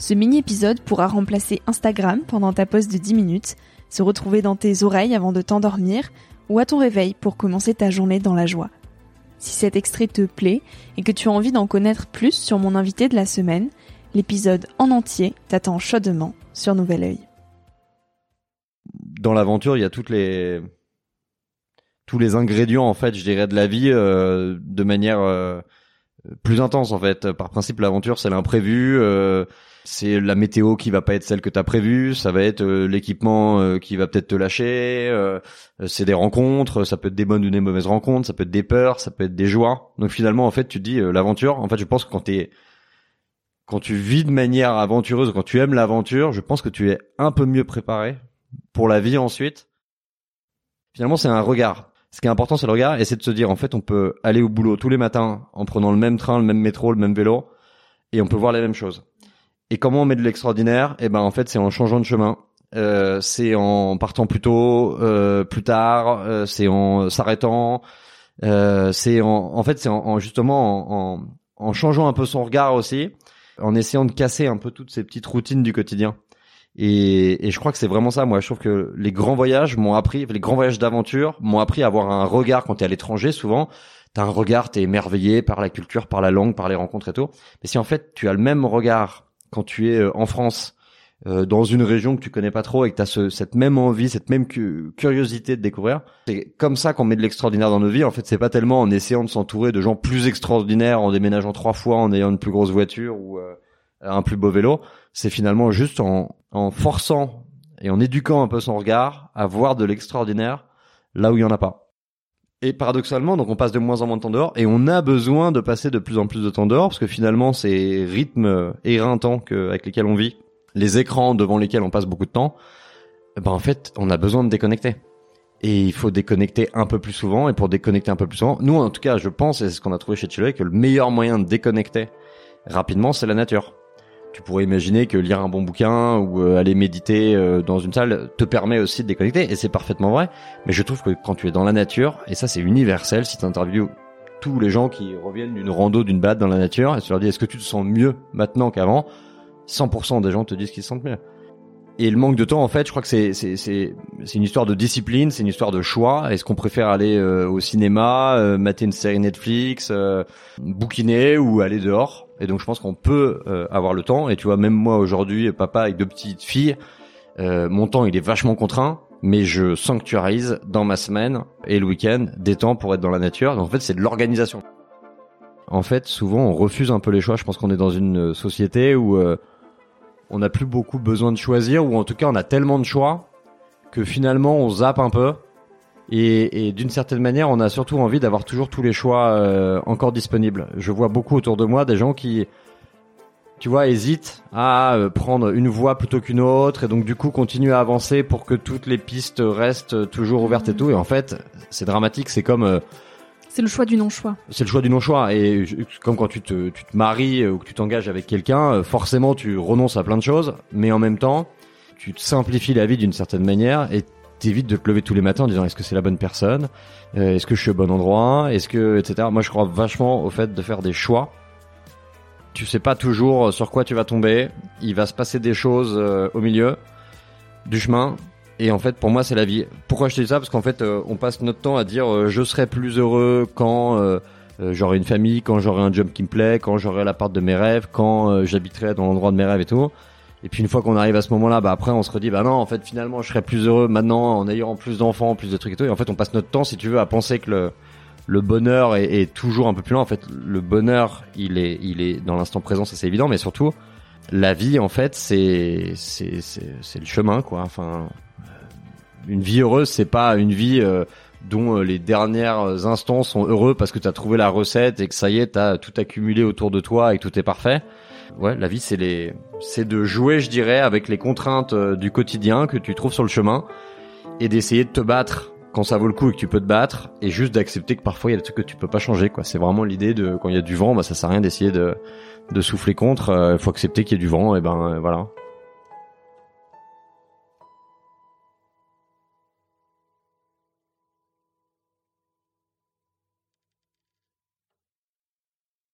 Ce mini-épisode pourra remplacer Instagram pendant ta pause de 10 minutes, se retrouver dans tes oreilles avant de t'endormir ou à ton réveil pour commencer ta journée dans la joie. Si cet extrait te plaît et que tu as envie d'en connaître plus sur mon invité de la semaine, l'épisode en entier t'attend chaudement sur Nouvel Oeil. Dans l'aventure, il y a toutes les tous les ingrédients en fait, je dirais de la vie euh, de manière euh, plus intense en fait. Par principe, l'aventure c'est l'imprévu. Euh, c'est la météo qui va pas être celle que t'as prévue, ça va être euh, l'équipement euh, qui va peut-être te lâcher, euh, c'est des rencontres, ça peut être des bonnes ou des mauvaises rencontres, ça peut être des peurs, ça peut être des joies. Donc finalement en fait tu dis l'aventure, en fait je pense que quand t'es quand tu vis de manière aventureuse, quand tu aimes l'aventure, je pense que tu es un peu mieux préparé pour la vie ensuite. Finalement c'est un regard. Ce qui est important c'est le regard et c'est de se dire en fait on peut aller au boulot tous les matins en prenant le même train, le même métro, le même vélo et on peut voir les mêmes choses. Et comment on met de l'extraordinaire? Eh ben en fait c'est en changeant de chemin. Euh, c'est en partant plus tôt, euh, plus tard, euh, c'est en s'arrêtant, euh, c'est en, en fait c'est en, justement en, en, changeant un peu son regard aussi, en essayant de casser un peu toutes ces petites routines du quotidien. Et, et je crois que c'est vraiment ça. Moi, je trouve que les grands voyages m'ont appris, les grands voyages d'aventure m'ont appris à avoir un regard quand t'es à l'étranger. Souvent, t'as un regard, t'es émerveillé par la culture, par la langue, par les rencontres et tout. Mais si en fait tu as le même regard quand tu es euh, en France, euh, dans une région que tu connais pas trop et que tu as ce, cette même envie, cette même curiosité de découvrir. C'est comme ça qu'on met de l'extraordinaire dans nos vies. En fait, c'est pas tellement en essayant de s'entourer de gens plus extraordinaires, en déménageant trois fois, en ayant une plus grosse voiture ou euh, un plus beau vélo. C'est finalement juste en, en forçant et en éduquant un peu son regard à voir de l'extraordinaire là où il y en a pas. Et paradoxalement, donc on passe de moins en moins de temps dehors et on a besoin de passer de plus en plus de temps dehors parce que finalement ces rythmes éreintants que, avec lesquels on vit, les écrans devant lesquels on passe beaucoup de temps, ben en fait on a besoin de déconnecter. Et il faut déconnecter un peu plus souvent et pour déconnecter un peu plus souvent, nous en tout cas je pense, et c'est ce qu'on a trouvé chez Chile, que le meilleur moyen de déconnecter rapidement c'est la nature tu pourrais imaginer que lire un bon bouquin ou euh, aller méditer euh, dans une salle te permet aussi de déconnecter et c'est parfaitement vrai. Mais je trouve que quand tu es dans la nature, et ça c'est universel, si tu interviews tous les gens qui reviennent d'une rando, d'une balade dans la nature, et tu leur dis est-ce que tu te sens mieux maintenant qu'avant? 100% des gens te disent qu'ils se sentent mieux. Et le manque de temps, en fait, je crois que c'est c'est c'est une histoire de discipline, c'est une histoire de choix. Est-ce qu'on préfère aller euh, au cinéma, euh, mater une série Netflix, euh, bouquiner ou aller dehors? Et donc, je pense qu'on peut avoir le temps. Et tu vois, même moi aujourd'hui, papa avec deux petites filles, mon temps il est vachement contraint, mais je sanctuarise dans ma semaine et le week-end des temps pour être dans la nature. Donc, en fait, c'est de l'organisation. En fait, souvent, on refuse un peu les choix. Je pense qu'on est dans une société où on n'a plus beaucoup besoin de choisir, ou en tout cas on a tellement de choix que finalement on zappe un peu. Et, d'une certaine manière, on a surtout envie d'avoir toujours tous les choix euh, encore disponibles. Je vois beaucoup autour de moi des gens qui, tu vois, hésitent à euh, prendre une voie plutôt qu'une autre, et donc du coup continuent à avancer pour que toutes les pistes restent toujours ouvertes et tout. Et en fait, c'est dramatique. C'est comme euh, c'est le choix du non-choix. C'est le choix du non-choix. Et comme quand tu te, maries ou que tu t'engages avec quelqu'un, euh, forcément tu renonces à plein de choses, mais en même temps, tu te simplifies la vie d'une certaine manière et t'évites de te lever tous les matins en disant est-ce que c'est la bonne personne, euh, est-ce que je suis au bon endroit, est-ce que etc. Moi, je crois vachement au fait de faire des choix. Tu sais pas toujours sur quoi tu vas tomber. Il va se passer des choses euh, au milieu du chemin. Et en fait, pour moi, c'est la vie. Pourquoi je te dis ça? Parce qu'en fait, euh, on passe notre temps à dire je serai plus heureux quand j'aurai une famille, quand j'aurai un job qui me plaît, quand j'aurai l'appart de mes rêves, quand j'habiterai dans l'endroit de mes rêves et tout. Et puis une fois qu'on arrive à ce moment-là, bah après on se redit bah non en fait finalement je serais plus heureux maintenant en ayant plus d'enfants, plus de trucs et tout. Et en fait on passe notre temps si tu veux à penser que le bonheur est, toujours un peu plus loin. En fait le bonheur il est il est dans l'instant présent ça c'est évident, mais surtout la vie en fait c'est c'est c'est le chemin quoi. Enfin une vie heureuse c'est pas une vie euh, dont euh, les derniers instants sont heureux parce que tu as trouvé la recette et que ça y est, tu as tout accumulé autour de toi et que tout est parfait ouais, la vie c'est les, c'est de jouer, je dirais, avec les contraintes euh, du quotidien que tu trouves sur le chemin et d'essayer de te battre quand ça vaut le coup et que tu peux te battre et juste d'accepter que parfois il y a des trucs que tu peux pas changer quoi. C'est vraiment l'idée de quand il y a du vent, bah ça sert à rien d'essayer de de souffler contre, il euh, faut accepter qu'il y ait du vent et ben euh, voilà.